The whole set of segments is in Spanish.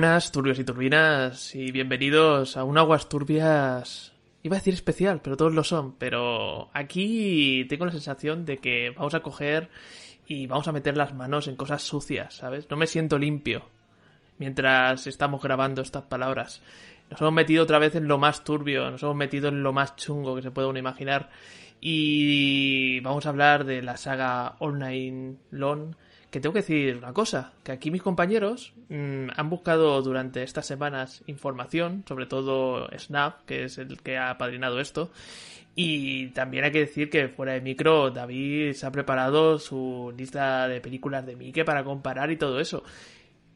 Buenas, turbios y turbinas, y bienvenidos a un Aguas Turbias. Iba a decir especial, pero todos lo son. Pero aquí tengo la sensación de que vamos a coger y vamos a meter las manos en cosas sucias, ¿sabes? No me siento limpio mientras estamos grabando estas palabras. Nos hemos metido otra vez en lo más turbio, nos hemos metido en lo más chungo que se puede uno imaginar. Y vamos a hablar de la saga Online Long que tengo que decir una cosa, que aquí mis compañeros mmm, han buscado durante estas semanas información, sobre todo Snap, que es el que ha apadrinado esto, y también hay que decir que fuera de micro David se ha preparado su lista de películas de Mike para comparar y todo eso.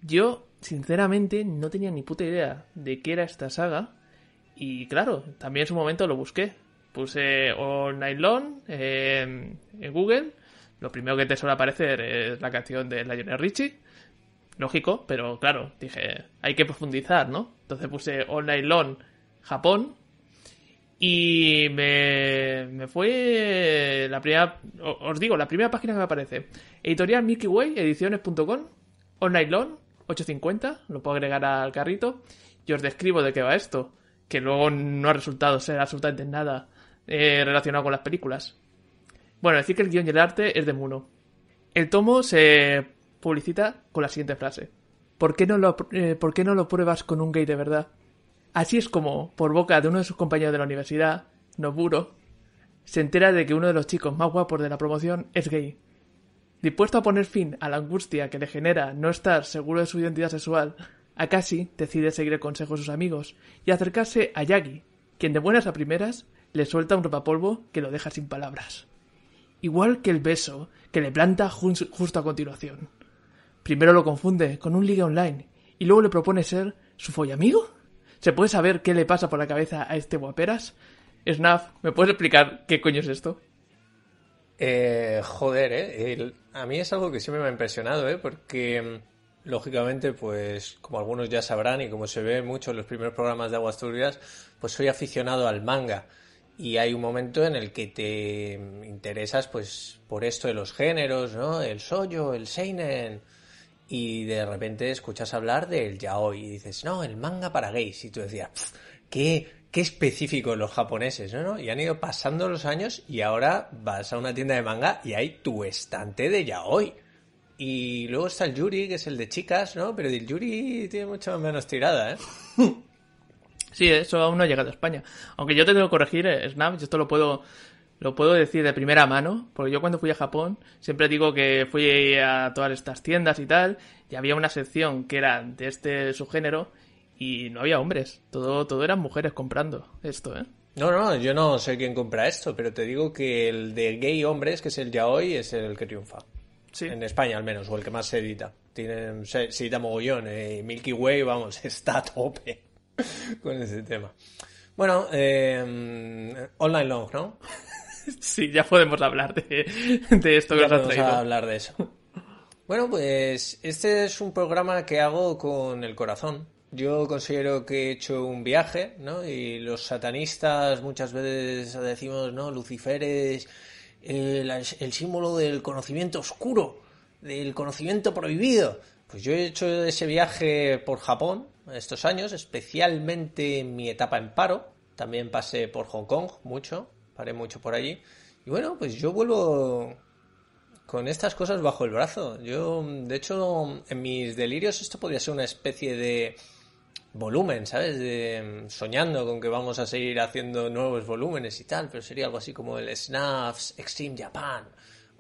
Yo, sinceramente, no tenía ni puta idea de qué era esta saga, y claro, también en su momento lo busqué. Puse All Night Long eh, en Google lo primero que te suele aparecer es la canción de Lionel Richie. Lógico, pero claro, dije, hay que profundizar, ¿no? Entonces puse All Night Japón. Y me, me fue la primera, os digo, la primera página que me aparece. Editorial Milky Way, ediciones.com, All Night Long, 850, lo puedo agregar al carrito. Y os describo de qué va esto, que luego no ha resultado ser absolutamente nada eh, relacionado con las películas. Bueno, decir que el guion y el arte es de Muno. El tomo se publicita con la siguiente frase. ¿Por qué, no lo, eh, ¿Por qué no lo pruebas con un gay de verdad? Así es como, por boca de uno de sus compañeros de la universidad, Noburo, se entera de que uno de los chicos más guapos de la promoción es gay. Dispuesto a poner fin a la angustia que le genera no estar seguro de su identidad sexual, Akashi decide seguir el consejo de sus amigos y acercarse a Yagi, quien de buenas a primeras le suelta un rapapolvo que lo deja sin palabras igual que el beso que le planta justo a continuación. Primero lo confunde con un ligue online y luego le propone ser su follamigo. ¿Se puede saber qué le pasa por la cabeza a este guaperas? Snaf, ¿me puedes explicar qué coño es esto? Eh, joder, eh. A mí es algo que siempre me ha impresionado, eh, porque lógicamente, pues como algunos ya sabrán y como se ve mucho en los primeros programas de Aguas Turbias, pues soy aficionado al manga y hay un momento en el que te interesas pues por esto de los géneros, ¿no? El soyo, el seinen y de repente escuchas hablar del yaoi y dices, "No, el manga para gays." Y tú decías, "Qué qué específico los japoneses, ¿no? Y han ido pasando los años y ahora vas a una tienda de manga y hay tu estante de yaoi. Y luego está el Yuri, que es el de chicas, ¿no? Pero el Yuri tiene mucho menos tirada, ¿eh? Sí, eso aún no ha llegado a España. Aunque yo te tengo que corregir, eh, Snap, yo esto lo puedo, lo puedo decir de primera mano, porque yo cuando fui a Japón siempre digo que fui a todas estas tiendas y tal, y había una sección que era de este subgénero y no había hombres, todo, todo eran mujeres comprando esto, ¿eh? No, no, yo no sé quién compra esto, pero te digo que el de gay hombres, que es el yaoi, es el que triunfa. Sí. En España al menos, o el que más se edita. Tiene, se, se edita mogollón. Eh, Milky Way, vamos, está a tope con ese tema. Bueno, eh, Online Long, ¿no? sí, ya podemos hablar de, de esto que ya nos podemos traído. hablar de eso. Bueno, pues este es un programa que hago con el corazón. Yo considero que he hecho un viaje, ¿no? Y los satanistas muchas veces decimos, ¿no? Lucifer es el, el símbolo del conocimiento oscuro, del conocimiento prohibido. Pues yo he hecho ese viaje por Japón estos años, especialmente en mi etapa en paro. También pasé por Hong Kong mucho, paré mucho por allí. Y bueno, pues yo vuelvo con estas cosas bajo el brazo. Yo, de hecho, en mis delirios esto podría ser una especie de volumen, ¿sabes? De, soñando con que vamos a seguir haciendo nuevos volúmenes y tal, pero sería algo así como el Snaps Extreme Japan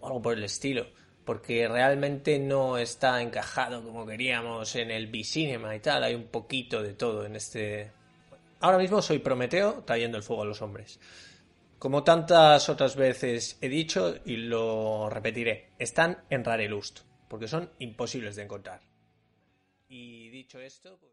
o algo por el estilo, porque realmente no está encajado como queríamos en el B-Cinema y tal, hay un poquito de todo en este... Ahora mismo soy Prometeo trayendo el fuego a los hombres. Como tantas otras veces he dicho y lo repetiré, están en Rarelust, porque son imposibles de encontrar. Y dicho esto... Pues...